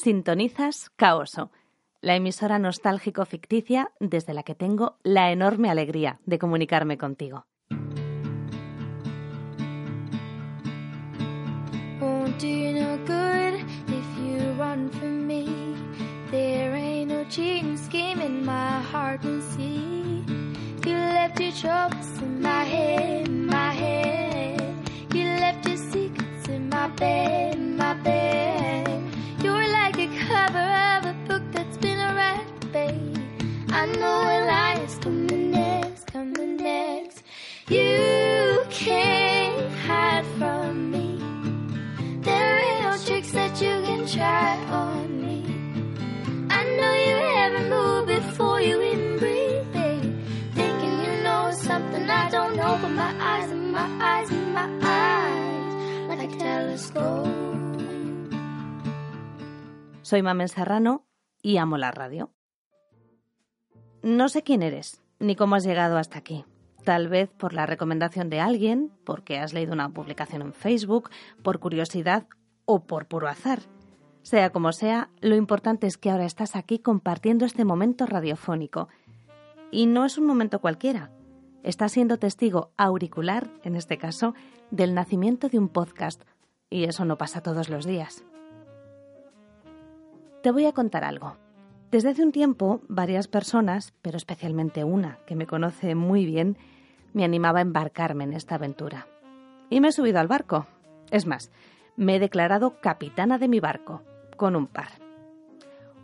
Sintonizas Caoso, la emisora nostálgico ficticia desde la que tengo la enorme alegría de comunicarme contigo. I know a coming next, coming next. You can't hide from me. There ain't no tricks that you can try on me. I know you haven't moved before you even breathe. Thinking you know something I don't know, but my eyes and my eyes and my eyes like a telescope. Soy Mamen Serrano y amo la radio. No sé quién eres, ni cómo has llegado hasta aquí. Tal vez por la recomendación de alguien, porque has leído una publicación en Facebook, por curiosidad o por puro azar. Sea como sea, lo importante es que ahora estás aquí compartiendo este momento radiofónico. Y no es un momento cualquiera. Estás siendo testigo auricular, en este caso, del nacimiento de un podcast. Y eso no pasa todos los días. Te voy a contar algo. Desde hace un tiempo, varias personas, pero especialmente una que me conoce muy bien, me animaba a embarcarme en esta aventura. Y me he subido al barco. Es más, me he declarado capitana de mi barco, con un par.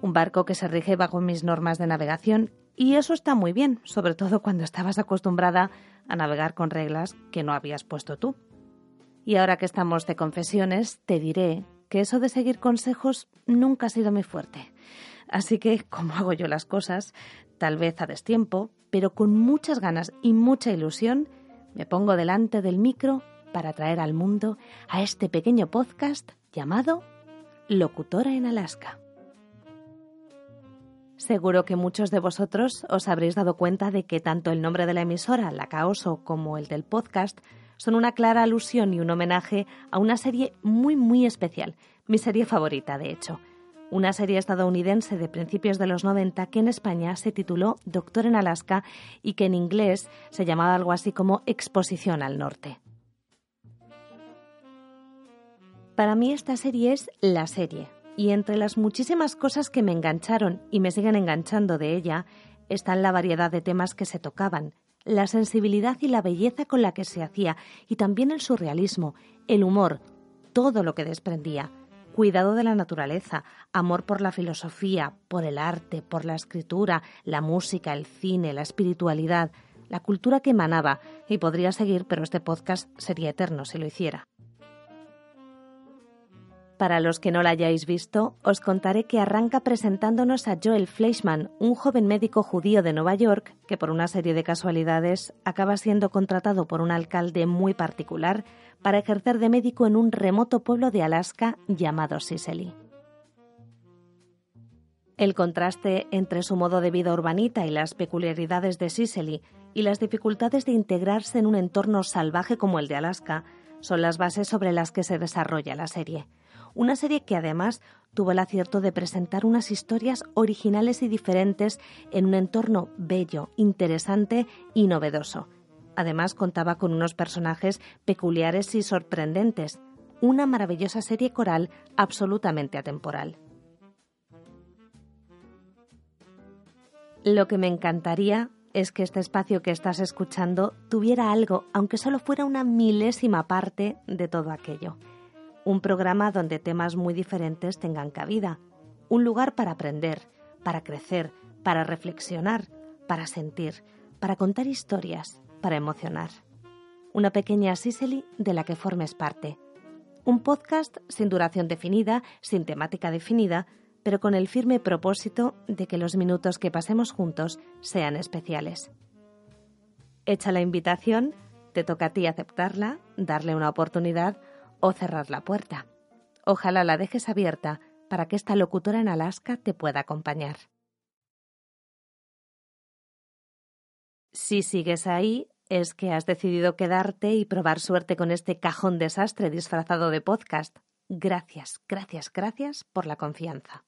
Un barco que se rige bajo mis normas de navegación, y eso está muy bien, sobre todo cuando estabas acostumbrada a navegar con reglas que no habías puesto tú. Y ahora que estamos de confesiones, te diré que eso de seguir consejos nunca ha sido mi fuerte. Así que, como hago yo las cosas, tal vez a destiempo, pero con muchas ganas y mucha ilusión, me pongo delante del micro para traer al mundo a este pequeño podcast llamado Locutora en Alaska. Seguro que muchos de vosotros os habréis dado cuenta de que tanto el nombre de la emisora, La Caoso, como el del podcast son una clara alusión y un homenaje a una serie muy muy especial, mi serie favorita de hecho, una serie estadounidense de principios de los 90 que en España se tituló Doctor en Alaska y que en inglés se llamaba algo así como Exposición al Norte. Para mí esta serie es la serie, y entre las muchísimas cosas que me engancharon y me siguen enganchando de ella, están la variedad de temas que se tocaban, la sensibilidad y la belleza con la que se hacía, y también el surrealismo, el humor, todo lo que desprendía, cuidado de la naturaleza, amor por la filosofía, por el arte, por la escritura, la música, el cine, la espiritualidad, la cultura que emanaba, y podría seguir, pero este podcast sería eterno si lo hiciera. Para los que no la hayáis visto, os contaré que arranca presentándonos a Joel Fleischman, un joven médico judío de Nueva York que por una serie de casualidades acaba siendo contratado por un alcalde muy particular para ejercer de médico en un remoto pueblo de Alaska llamado Sicily. El contraste entre su modo de vida urbanita y las peculiaridades de Sicily y las dificultades de integrarse en un entorno salvaje como el de Alaska son las bases sobre las que se desarrolla la serie una serie que además tuvo el acierto de presentar unas historias originales y diferentes en un entorno bello, interesante y novedoso. Además contaba con unos personajes peculiares y sorprendentes, una maravillosa serie coral absolutamente atemporal. Lo que me encantaría es que este espacio que estás escuchando tuviera algo, aunque solo fuera una milésima parte de todo aquello un programa donde temas muy diferentes tengan cabida, un lugar para aprender, para crecer, para reflexionar, para sentir, para contar historias, para emocionar. Una pequeña Sicily de la que formes parte. Un podcast sin duración definida, sin temática definida, pero con el firme propósito de que los minutos que pasemos juntos sean especiales. Hecha la invitación, te toca a ti aceptarla, darle una oportunidad o cerrar la puerta. Ojalá la dejes abierta para que esta locutora en Alaska te pueda acompañar. Si sigues ahí, es que has decidido quedarte y probar suerte con este cajón desastre disfrazado de podcast. gracias, gracias, gracias por la confianza.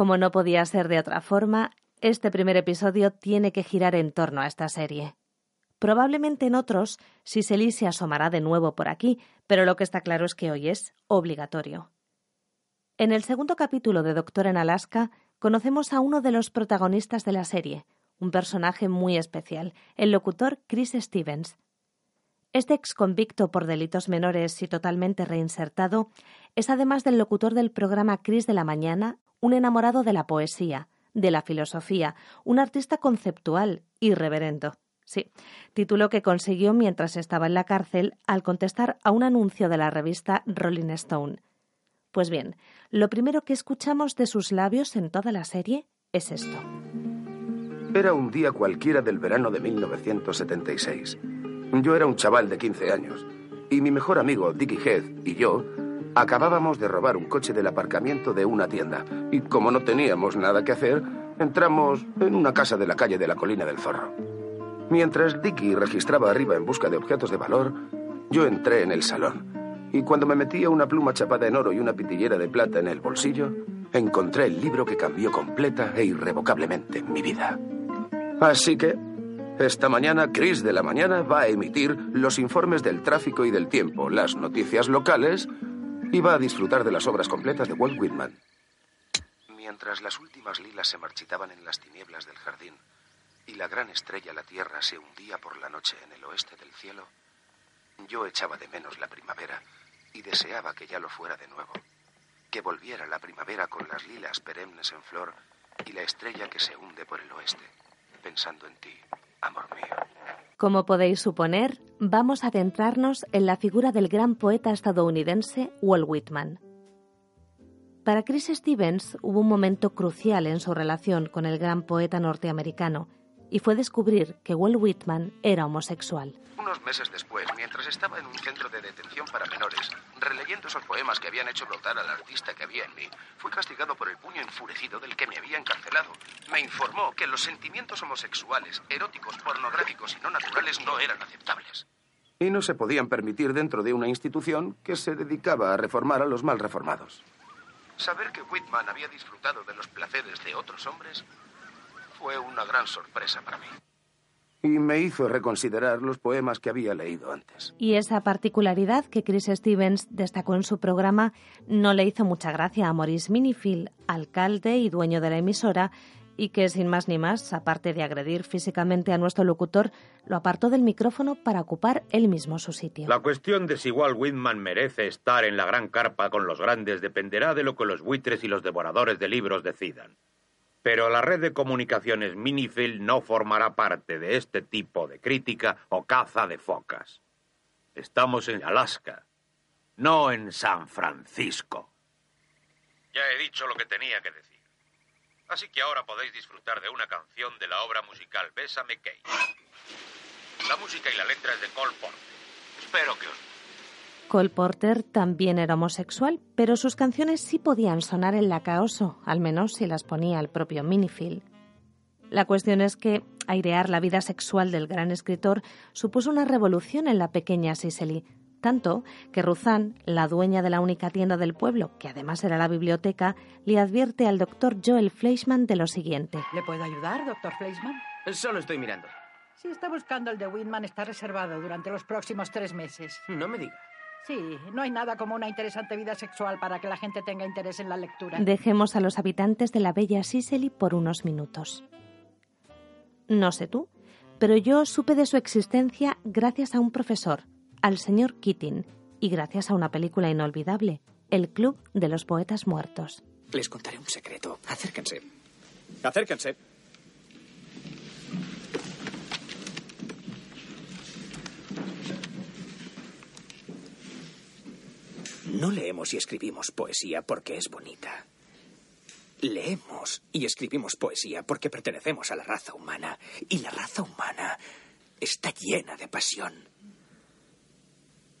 Como no podía ser de otra forma, este primer episodio tiene que girar en torno a esta serie. Probablemente en otros, Siseli se asomará de nuevo por aquí, pero lo que está claro es que hoy es obligatorio. En el segundo capítulo de Doctor en Alaska, conocemos a uno de los protagonistas de la serie, un personaje muy especial, el locutor Chris Stevens. Este ex convicto por delitos menores y totalmente reinsertado es además del locutor del programa Chris de la Mañana, un enamorado de la poesía, de la filosofía, un artista conceptual y reverendo. Sí, título que consiguió mientras estaba en la cárcel al contestar a un anuncio de la revista Rolling Stone. Pues bien, lo primero que escuchamos de sus labios en toda la serie es esto. Era un día cualquiera del verano de 1976. Yo era un chaval de 15 años y mi mejor amigo Dickie Heath y yo Acabábamos de robar un coche del aparcamiento de una tienda y como no teníamos nada que hacer, entramos en una casa de la calle de la Colina del Zorro. Mientras Dicky registraba arriba en busca de objetos de valor, yo entré en el salón y cuando me metía una pluma chapada en oro y una pitillera de plata en el bolsillo, encontré el libro que cambió completa e irrevocablemente mi vida. Así que, esta mañana, Chris de la Mañana va a emitir los informes del tráfico y del tiempo, las noticias locales Iba a disfrutar de las obras completas de Walt Whitman. Mientras las últimas lilas se marchitaban en las tinieblas del jardín y la gran estrella la Tierra se hundía por la noche en el oeste del cielo, yo echaba de menos la primavera y deseaba que ya lo fuera de nuevo. Que volviera la primavera con las lilas perennes en flor y la estrella que se hunde por el oeste, pensando en ti, amor mío. Como podéis suponer, vamos a adentrarnos en la figura del gran poeta estadounidense Walt Whitman. Para Chris Stevens hubo un momento crucial en su relación con el gran poeta norteamericano, y fue descubrir que Walt Whitman era homosexual. Unos meses después, mientras estaba en un centro de detención para menores, releyendo esos poemas que habían hecho brotar al artista que había en mí, fui castigado por el puño enfurecido del que me había encarcelado. Me informó que los sentimientos homosexuales, eróticos, pornográficos y no naturales no eran aceptables. Y no se podían permitir dentro de una institución que se dedicaba a reformar a los mal reformados. Saber que Whitman había disfrutado de los placeres de otros hombres fue una gran sorpresa para mí. Y me hizo reconsiderar los poemas que había leído antes. Y esa particularidad que Chris Stevens destacó en su programa no le hizo mucha gracia a Maurice Minifield, alcalde y dueño de la emisora, y que sin más ni más, aparte de agredir físicamente a nuestro locutor, lo apartó del micrófono para ocupar él mismo su sitio. La cuestión de si igual Whitman merece estar en la gran carpa con los grandes dependerá de lo que los buitres y los devoradores de libros decidan. Pero la red de comunicaciones Minifield no formará parte de este tipo de crítica o caza de focas. Estamos en Alaska, no en San Francisco. Ya he dicho lo que tenía que decir. Así que ahora podéis disfrutar de una canción de la obra musical Bésame Kate. La música y la letra es de Cole Porter. Espero que os Cole Porter también era homosexual, pero sus canciones sí podían sonar en la caoso, al menos si las ponía el propio Minifield. La cuestión es que airear la vida sexual del gran escritor supuso una revolución en la pequeña Cicely, tanto que Ruzanne, la dueña de la única tienda del pueblo, que además era la biblioteca, le advierte al doctor Joel Fleischman de lo siguiente. ¿Le puedo ayudar, doctor Fleischman? Solo estoy mirando. Si está buscando el de Whitman, está reservado durante los próximos tres meses. No me diga. Sí, no hay nada como una interesante vida sexual para que la gente tenga interés en la lectura. Dejemos a los habitantes de la bella Sicily por unos minutos. No sé tú, pero yo supe de su existencia gracias a un profesor, al señor Keating, y gracias a una película inolvidable, El Club de los Poetas Muertos. Les contaré un secreto. Acérquense. Acérquense. No leemos y escribimos poesía porque es bonita. Leemos y escribimos poesía porque pertenecemos a la raza humana. Y la raza humana está llena de pasión.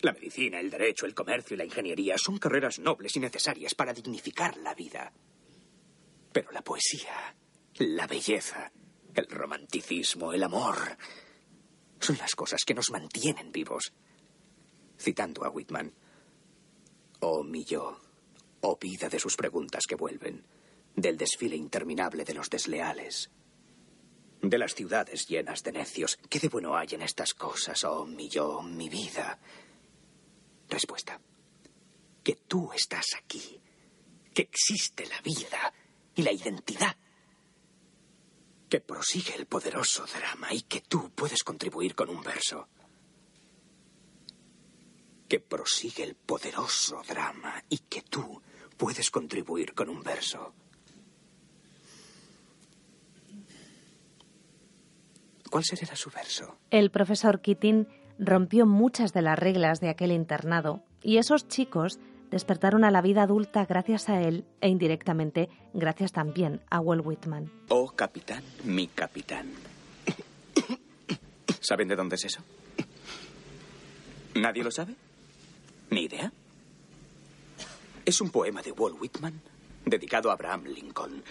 La medicina, el derecho, el comercio y la ingeniería son carreras nobles y necesarias para dignificar la vida. Pero la poesía, la belleza, el romanticismo, el amor, son las cosas que nos mantienen vivos. Citando a Whitman, oh mi yo, oh vida de sus preguntas que vuelven, del desfile interminable de los desleales, de las ciudades llenas de necios. ¿Qué de bueno hay en estas cosas, oh mi yo, mi vida? Respuesta. Que tú estás aquí, que existe la vida y la identidad, que prosigue el poderoso drama y que tú puedes contribuir con un verso. Que prosigue el poderoso drama y que tú puedes contribuir con un verso. ¿Cuál será su verso? El profesor Keating rompió muchas de las reglas de aquel internado y esos chicos despertaron a la vida adulta gracias a él e indirectamente gracias también a Walt Whitman. Oh, capitán, mi capitán. ¿Saben de dónde es eso? ¿Nadie lo sabe? ¿Ni idea? Es un poema de Walt Whitman dedicado a Abraham Lincoln.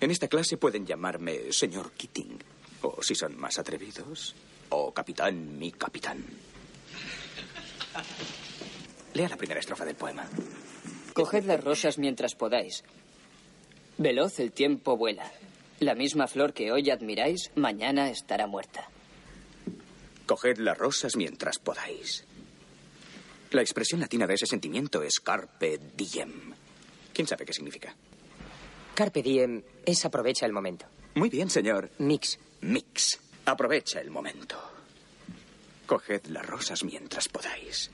En esta clase pueden llamarme señor Keating. O si son más atrevidos, o capitán, mi capitán. Lea la primera estrofa del poema. Coged las rosas mientras podáis. Veloz el tiempo vuela. La misma flor que hoy admiráis, mañana estará muerta. Coged las rosas mientras podáis. La expresión latina de ese sentimiento es carpe diem. ¿Quién sabe qué significa? Carpe diem es aprovecha el momento. Muy bien, señor. Mix. Mix. Aprovecha el momento. Coged las rosas mientras podáis.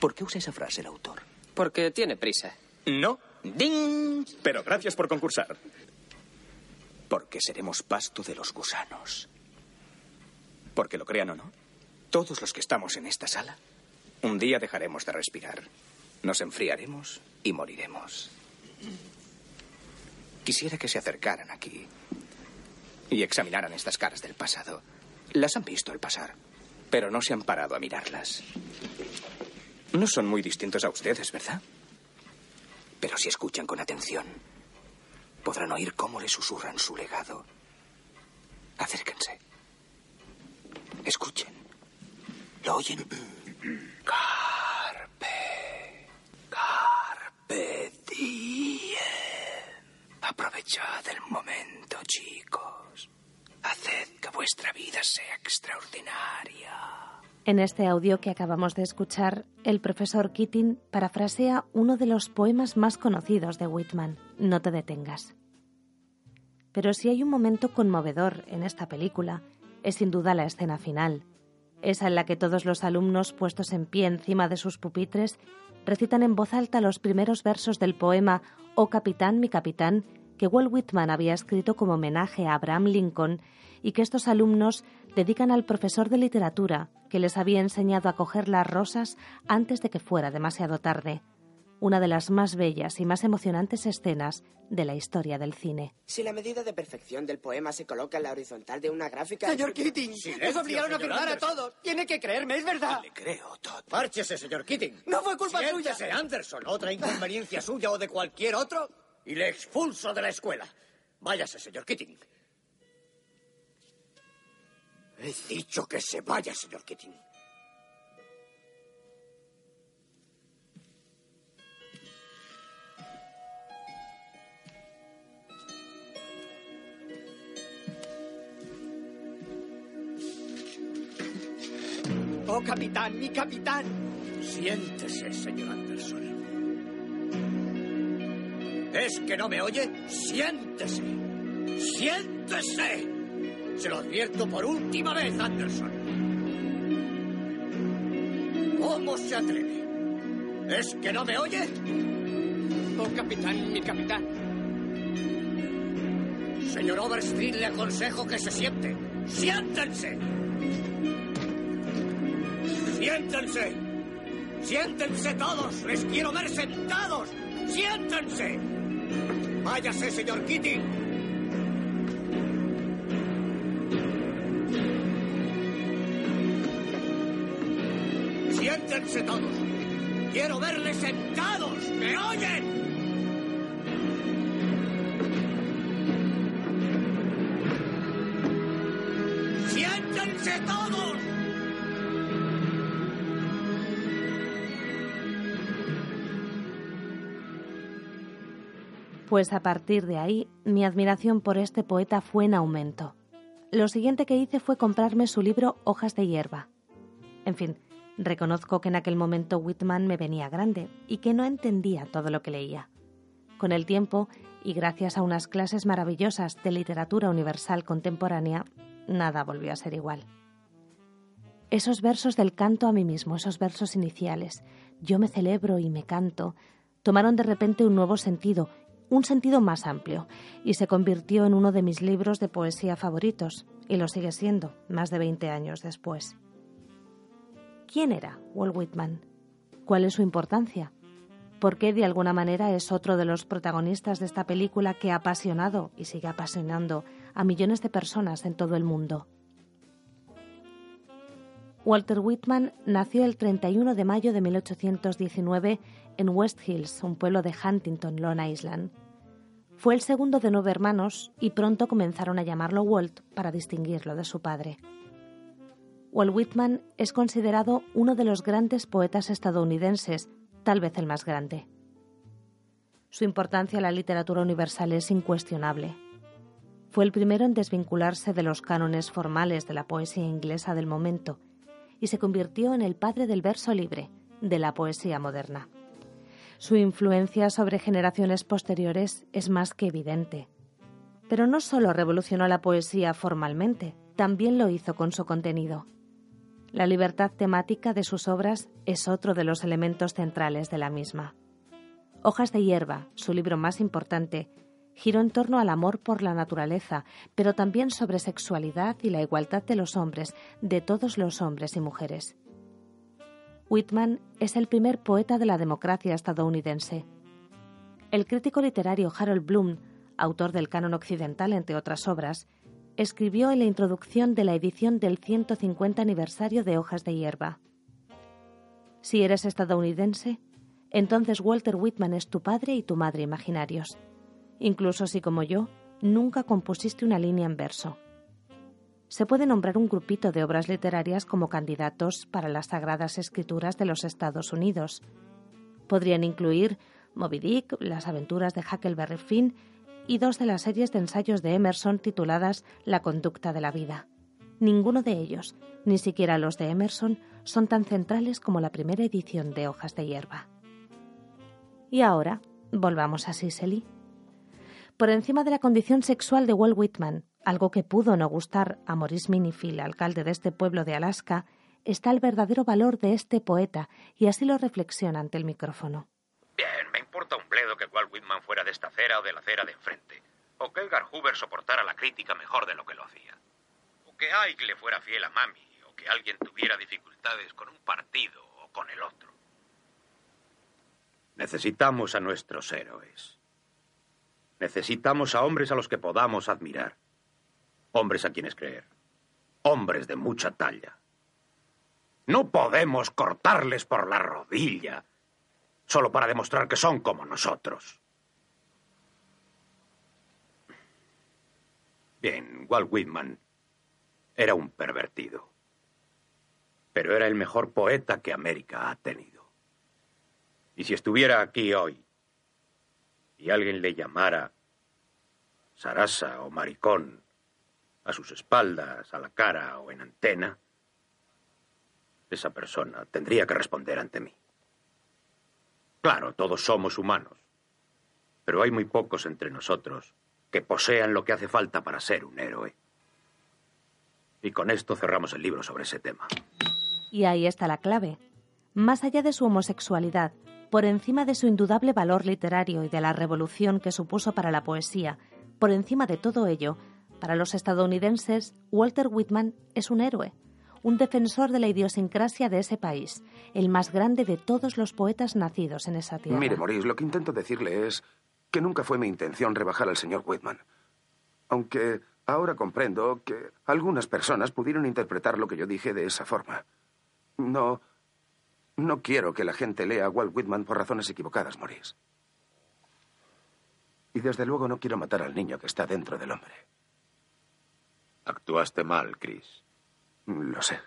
¿Por qué usa esa frase el autor? Porque tiene prisa. No. ¡Ding! Pero gracias por concursar. Porque seremos pasto de los gusanos. Porque lo crean o no, todos los que estamos en esta sala, un día dejaremos de respirar. Nos enfriaremos y moriremos. Quisiera que se acercaran aquí y examinaran estas caras del pasado. Las han visto al pasar, pero no se han parado a mirarlas. No son muy distintos a ustedes, ¿verdad? Pero si escuchan con atención, podrán oír cómo le susurran su legado. Acérquense. Escuchen. ¿Lo oyen? Carpe. Carpe diem. Aprovechad el momento, chicos. Haced que vuestra vida sea extraordinaria. En este audio que acabamos de escuchar, el profesor Keating parafrasea uno de los poemas más conocidos de Whitman, No te detengas. Pero si hay un momento conmovedor en esta película, es sin duda la escena final, esa en la que todos los alumnos puestos en pie encima de sus pupitres recitan en voz alta los primeros versos del poema Oh capitán, mi capitán, que Walt Whitman había escrito como homenaje a Abraham Lincoln y que estos alumnos dedican al profesor de literatura que les había enseñado a coger las rosas antes de que fuera demasiado tarde. Una de las más bellas y más emocionantes escenas de la historia del cine. Si la medida de perfección del poema se coloca en la horizontal de una gráfica... Señor Keating, nos obligaron a firmar a todos. Tiene que creerme, es verdad. Le creo, Todd. Márchese, señor Keating. No fue culpa Siéntese, suya. Anderson. ¿Otra inconveniencia suya o de cualquier otro? Y le expulso de la escuela. Váyase, señor Keating. He dicho que se vaya, señor Keating. Capitán, mi capitán. Siéntese, señor Anderson. ¿Es que no me oye? Siéntese. Siéntese. Se lo advierto por última vez, Anderson. ¿Cómo se atreve? ¿Es que no me oye? Oh, capitán, mi capitán. Señor Overstreet, le aconsejo que se siente. ¡Siéntense! ¡Siéntense! ¡Siéntense todos! ¡Les quiero ver sentados! ¡Siéntense! Váyase, señor Kitty. Siéntense todos. Quiero verles sentados. ¿Me oyen? ¡Siéntense todos! Pues a partir de ahí, mi admiración por este poeta fue en aumento. Lo siguiente que hice fue comprarme su libro Hojas de hierba. En fin, reconozco que en aquel momento Whitman me venía grande y que no entendía todo lo que leía. Con el tiempo, y gracias a unas clases maravillosas de literatura universal contemporánea, nada volvió a ser igual. Esos versos del canto a mí mismo, esos versos iniciales, yo me celebro y me canto, tomaron de repente un nuevo sentido un sentido más amplio, y se convirtió en uno de mis libros de poesía favoritos, y lo sigue siendo, más de 20 años después. ¿Quién era Walt Whitman? ¿Cuál es su importancia? ¿Por qué de alguna manera es otro de los protagonistas de esta película que ha apasionado y sigue apasionando a millones de personas en todo el mundo? Walter Whitman nació el 31 de mayo de 1819 en West Hills, un pueblo de Huntington, Long Island. Fue el segundo de nueve hermanos y pronto comenzaron a llamarlo Walt para distinguirlo de su padre. Walt Whitman es considerado uno de los grandes poetas estadounidenses, tal vez el más grande. Su importancia en la literatura universal es incuestionable. Fue el primero en desvincularse de los cánones formales de la poesía inglesa del momento y se convirtió en el padre del verso libre, de la poesía moderna. Su influencia sobre generaciones posteriores es más que evidente. Pero no solo revolucionó la poesía formalmente, también lo hizo con su contenido. La libertad temática de sus obras es otro de los elementos centrales de la misma. Hojas de hierba, su libro más importante, giró en torno al amor por la naturaleza, pero también sobre sexualidad y la igualdad de los hombres, de todos los hombres y mujeres. Whitman es el primer poeta de la democracia estadounidense. El crítico literario Harold Bloom, autor del canon occidental entre otras obras, escribió en la introducción de la edición del 150 aniversario de Hojas de Hierba. Si eres estadounidense, entonces Walter Whitman es tu padre y tu madre imaginarios, incluso si como yo nunca compusiste una línea en verso se puede nombrar un grupito de obras literarias como candidatos para las Sagradas Escrituras de los Estados Unidos. Podrían incluir Moby Dick, Las aventuras de Huckleberry Finn y dos de las series de ensayos de Emerson tituladas La conducta de la vida. Ninguno de ellos, ni siquiera los de Emerson, son tan centrales como la primera edición de Hojas de Hierba. Y ahora, volvamos a Sicily. Por encima de la condición sexual de Walt Whitman, algo que pudo no gustar a Maurice Minifield, alcalde de este pueblo de Alaska, está el verdadero valor de este poeta, y así lo reflexiona ante el micrófono. Bien, me importa un bledo que Walt Whitman fuera de esta acera o de la acera de enfrente, o que Edgar Hoover soportara la crítica mejor de lo que lo hacía, o que Ike le fuera fiel a Mami, o que alguien tuviera dificultades con un partido o con el otro. Necesitamos a nuestros héroes. Necesitamos a hombres a los que podamos admirar. Hombres a quienes creer. Hombres de mucha talla. No podemos cortarles por la rodilla solo para demostrar que son como nosotros. Bien, Walt Whitman era un pervertido. Pero era el mejor poeta que América ha tenido. Y si estuviera aquí hoy y alguien le llamara Sarasa o maricón a sus espaldas, a la cara o en antena, esa persona tendría que responder ante mí. Claro, todos somos humanos, pero hay muy pocos entre nosotros que posean lo que hace falta para ser un héroe. Y con esto cerramos el libro sobre ese tema. Y ahí está la clave. Más allá de su homosexualidad, por encima de su indudable valor literario y de la revolución que supuso para la poesía, por encima de todo ello, para los estadounidenses, Walter Whitman es un héroe, un defensor de la idiosincrasia de ese país, el más grande de todos los poetas nacidos en esa tierra. Mire, Maurice, lo que intento decirle es que nunca fue mi intención rebajar al señor Whitman. Aunque ahora comprendo que algunas personas pudieron interpretar lo que yo dije de esa forma. No. No quiero que la gente lea a Walt Whitman por razones equivocadas, Maurice. Y desde luego no quiero matar al niño que está dentro del hombre. Actuaste mal, Chris. Lo sé.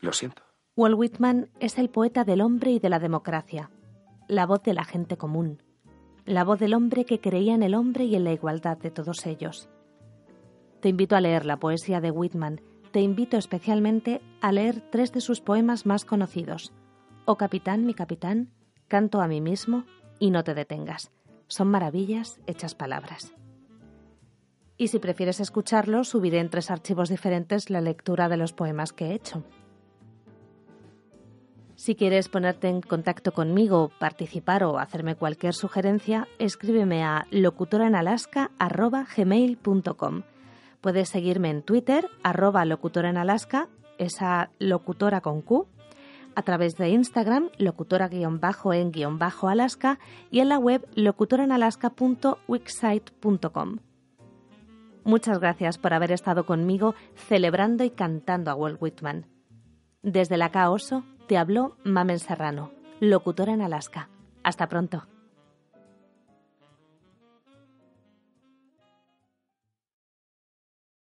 Lo siento. Walt Whitman es el poeta del hombre y de la democracia, la voz de la gente común, la voz del hombre que creía en el hombre y en la igualdad de todos ellos. Te invito a leer la poesía de Whitman, te invito especialmente a leer tres de sus poemas más conocidos, Oh capitán, mi capitán, Canto a mí mismo y No te detengas. Son maravillas hechas palabras. Y si prefieres escucharlo, subiré en tres archivos diferentes la lectura de los poemas que he hecho. Si quieres ponerte en contacto conmigo, participar o hacerme cualquier sugerencia, escríbeme a locutoraenalaska.gmail.com. Puedes seguirme en Twitter, arroba locutora en Alaska, esa locutora con Q, a través de Instagram, locutora-en-alaska y en la web locutoraenalaska.wixsite.com. Muchas gracias por haber estado conmigo celebrando y cantando a Walt Whitman. Desde la Caoso te habló Mamen Serrano, locutora en Alaska. Hasta pronto.